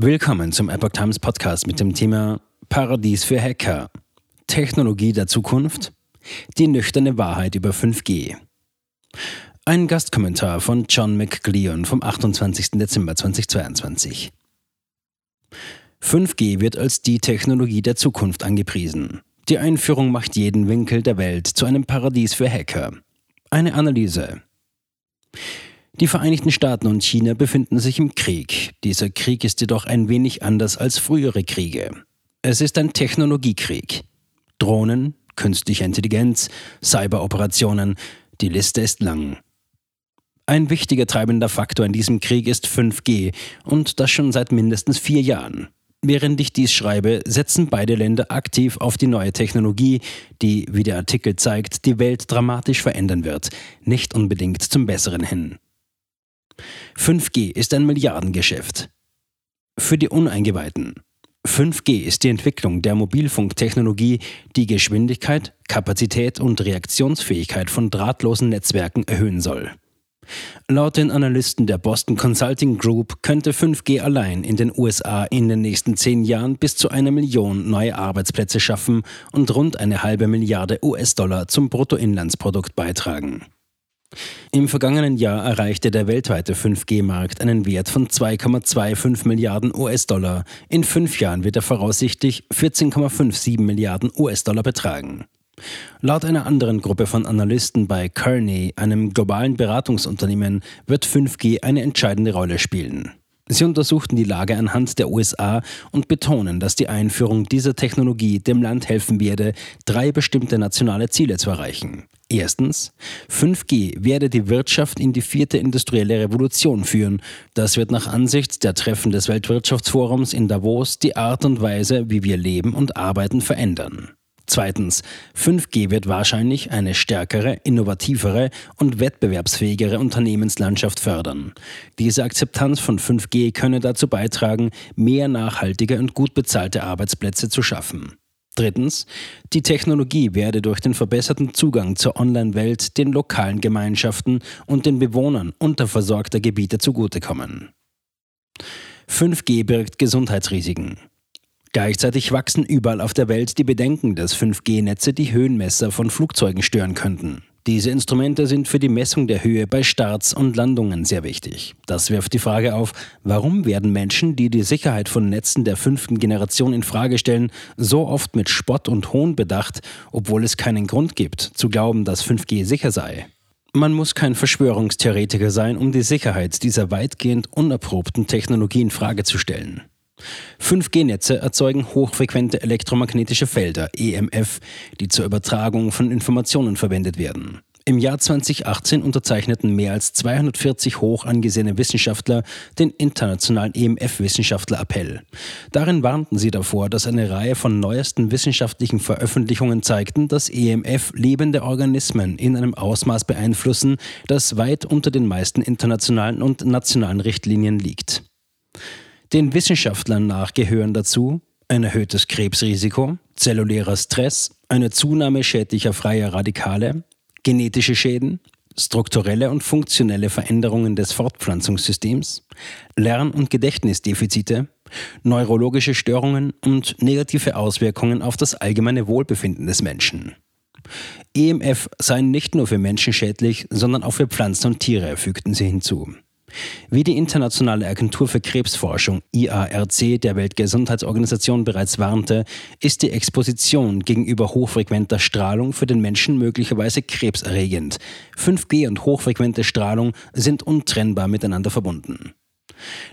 Willkommen zum Epoch Times Podcast mit dem Thema Paradies für Hacker. Technologie der Zukunft? Die nüchterne Wahrheit über 5G. Ein Gastkommentar von John McGleon vom 28. Dezember 2022. 5G wird als die Technologie der Zukunft angepriesen. Die Einführung macht jeden Winkel der Welt zu einem Paradies für Hacker. Eine Analyse. Die Vereinigten Staaten und China befinden sich im Krieg. Dieser Krieg ist jedoch ein wenig anders als frühere Kriege. Es ist ein Technologiekrieg. Drohnen, künstliche Intelligenz, Cyberoperationen, die Liste ist lang. Ein wichtiger treibender Faktor in diesem Krieg ist 5G und das schon seit mindestens vier Jahren. Während ich dies schreibe, setzen beide Länder aktiv auf die neue Technologie, die, wie der Artikel zeigt, die Welt dramatisch verändern wird, nicht unbedingt zum Besseren hin. 5G ist ein Milliardengeschäft. Für die Uneingeweihten. 5G ist die Entwicklung der Mobilfunktechnologie, die Geschwindigkeit, Kapazität und Reaktionsfähigkeit von drahtlosen Netzwerken erhöhen soll. Laut den Analysten der Boston Consulting Group könnte 5G allein in den USA in den nächsten zehn Jahren bis zu einer Million neue Arbeitsplätze schaffen und rund eine halbe Milliarde US-Dollar zum Bruttoinlandsprodukt beitragen. Im vergangenen Jahr erreichte der weltweite 5G-Markt einen Wert von 2,25 Milliarden US-Dollar. In fünf Jahren wird er voraussichtlich 14,57 Milliarden US-Dollar betragen. Laut einer anderen Gruppe von Analysten bei Kearney, einem globalen Beratungsunternehmen, wird 5G eine entscheidende Rolle spielen. Sie untersuchten die Lage anhand der USA und betonen, dass die Einführung dieser Technologie dem Land helfen werde, drei bestimmte nationale Ziele zu erreichen. Erstens, 5G werde die Wirtschaft in die vierte industrielle Revolution führen. Das wird nach Ansicht der Treffen des Weltwirtschaftsforums in Davos die Art und Weise, wie wir leben und arbeiten, verändern. Zweitens, 5G wird wahrscheinlich eine stärkere, innovativere und wettbewerbsfähigere Unternehmenslandschaft fördern. Diese Akzeptanz von 5G könne dazu beitragen, mehr nachhaltige und gut bezahlte Arbeitsplätze zu schaffen. Drittens, die Technologie werde durch den verbesserten Zugang zur Online-Welt den lokalen Gemeinschaften und den Bewohnern unterversorgter Gebiete zugutekommen. 5G birgt Gesundheitsrisiken. Gleichzeitig wachsen überall auf der Welt die Bedenken, dass 5G-Netze die Höhenmesser von Flugzeugen stören könnten. Diese Instrumente sind für die Messung der Höhe bei Starts und Landungen sehr wichtig. Das wirft die Frage auf, warum werden Menschen, die die Sicherheit von Netzen der fünften Generation in Frage stellen, so oft mit Spott und Hohn bedacht, obwohl es keinen Grund gibt, zu glauben, dass 5G sicher sei. Man muss kein Verschwörungstheoretiker sein, um die Sicherheit dieser weitgehend unerprobten Technologie in Frage zu stellen. 5G-Netze erzeugen hochfrequente elektromagnetische Felder, EMF, die zur Übertragung von Informationen verwendet werden. Im Jahr 2018 unterzeichneten mehr als 240 hoch angesehene Wissenschaftler den internationalen EMF-Wissenschaftler-Appell. Darin warnten sie davor, dass eine Reihe von neuesten wissenschaftlichen Veröffentlichungen zeigten, dass EMF lebende Organismen in einem Ausmaß beeinflussen, das weit unter den meisten internationalen und nationalen Richtlinien liegt. Den Wissenschaftlern nach gehören dazu ein erhöhtes Krebsrisiko, zellulärer Stress, eine Zunahme schädlicher freier Radikale, genetische Schäden, strukturelle und funktionelle Veränderungen des Fortpflanzungssystems, Lern- und Gedächtnisdefizite, neurologische Störungen und negative Auswirkungen auf das allgemeine Wohlbefinden des Menschen. EMF seien nicht nur für Menschen schädlich, sondern auch für Pflanzen und Tiere, fügten sie hinzu. Wie die Internationale Agentur für Krebsforschung IARC der Weltgesundheitsorganisation bereits warnte, ist die Exposition gegenüber hochfrequenter Strahlung für den Menschen möglicherweise krebserregend. 5G und hochfrequente Strahlung sind untrennbar miteinander verbunden.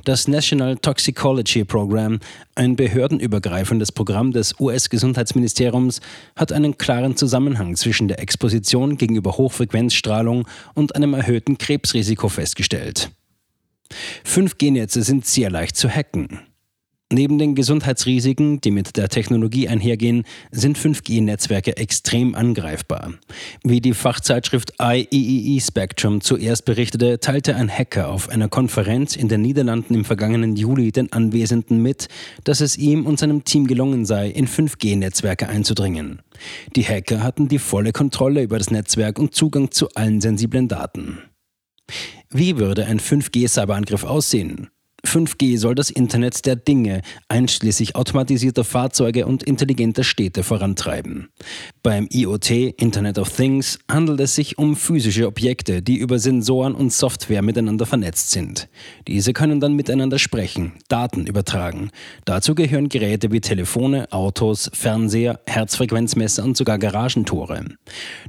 Das National Toxicology Program, ein behördenübergreifendes Programm des US-Gesundheitsministeriums, hat einen klaren Zusammenhang zwischen der Exposition gegenüber Hochfrequenzstrahlung und einem erhöhten Krebsrisiko festgestellt. 5G-Netze sind sehr leicht zu hacken. Neben den Gesundheitsrisiken, die mit der Technologie einhergehen, sind 5G-Netzwerke extrem angreifbar. Wie die Fachzeitschrift IEEE e Spectrum zuerst berichtete, teilte ein Hacker auf einer Konferenz in den Niederlanden im vergangenen Juli den Anwesenden mit, dass es ihm und seinem Team gelungen sei, in 5G-Netzwerke einzudringen. Die Hacker hatten die volle Kontrolle über das Netzwerk und Zugang zu allen sensiblen Daten. Wie würde ein 5G-Cyberangriff aussehen? 5G soll das Internet der Dinge, einschließlich automatisierter Fahrzeuge und intelligenter Städte vorantreiben. Beim IoT, Internet of Things, handelt es sich um physische Objekte, die über Sensoren und Software miteinander vernetzt sind. Diese können dann miteinander sprechen, Daten übertragen. Dazu gehören Geräte wie Telefone, Autos, Fernseher, Herzfrequenzmesser und sogar Garagentore.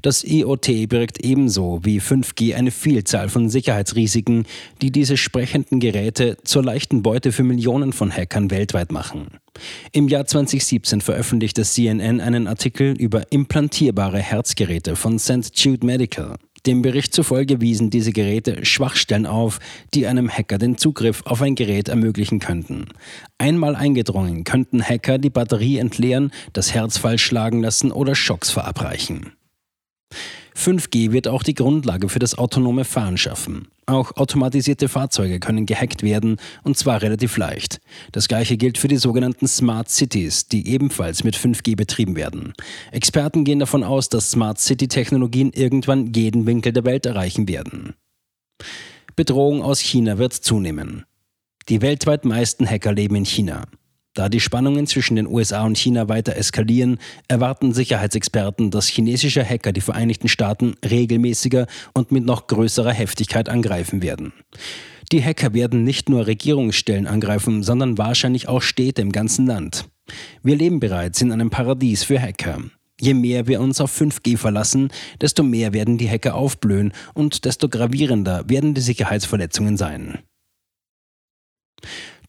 Das IoT birgt ebenso wie 5G eine Vielzahl von Sicherheitsrisiken, die diese sprechenden Geräte zur leichten Beute für Millionen von Hackern weltweit machen. Im Jahr 2017 veröffentlichte CNN einen Artikel über implantierbare Herzgeräte von St. Jude Medical. Dem Bericht zufolge wiesen diese Geräte Schwachstellen auf, die einem Hacker den Zugriff auf ein Gerät ermöglichen könnten. Einmal eingedrungen könnten Hacker die Batterie entleeren, das Herz falsch schlagen lassen oder Schocks verabreichen. 5G wird auch die Grundlage für das autonome Fahren schaffen. Auch automatisierte Fahrzeuge können gehackt werden und zwar relativ leicht. Das gleiche gilt für die sogenannten Smart Cities, die ebenfalls mit 5G betrieben werden. Experten gehen davon aus, dass Smart City-Technologien irgendwann jeden Winkel der Welt erreichen werden. Bedrohung aus China wird zunehmen. Die weltweit meisten Hacker leben in China. Da die Spannungen zwischen den USA und China weiter eskalieren, erwarten Sicherheitsexperten, dass chinesische Hacker die Vereinigten Staaten regelmäßiger und mit noch größerer Heftigkeit angreifen werden. Die Hacker werden nicht nur Regierungsstellen angreifen, sondern wahrscheinlich auch Städte im ganzen Land. Wir leben bereits in einem Paradies für Hacker. Je mehr wir uns auf 5G verlassen, desto mehr werden die Hacker aufblühen und desto gravierender werden die Sicherheitsverletzungen sein.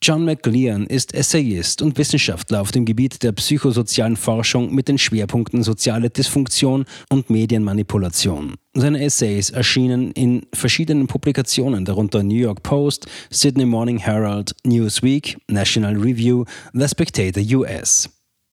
John McLean ist Essayist und Wissenschaftler auf dem Gebiet der psychosozialen Forschung mit den Schwerpunkten soziale Dysfunktion und Medienmanipulation. Seine Essays erschienen in verschiedenen Publikationen, darunter New York Post, Sydney Morning Herald, Newsweek, National Review, The Spectator US.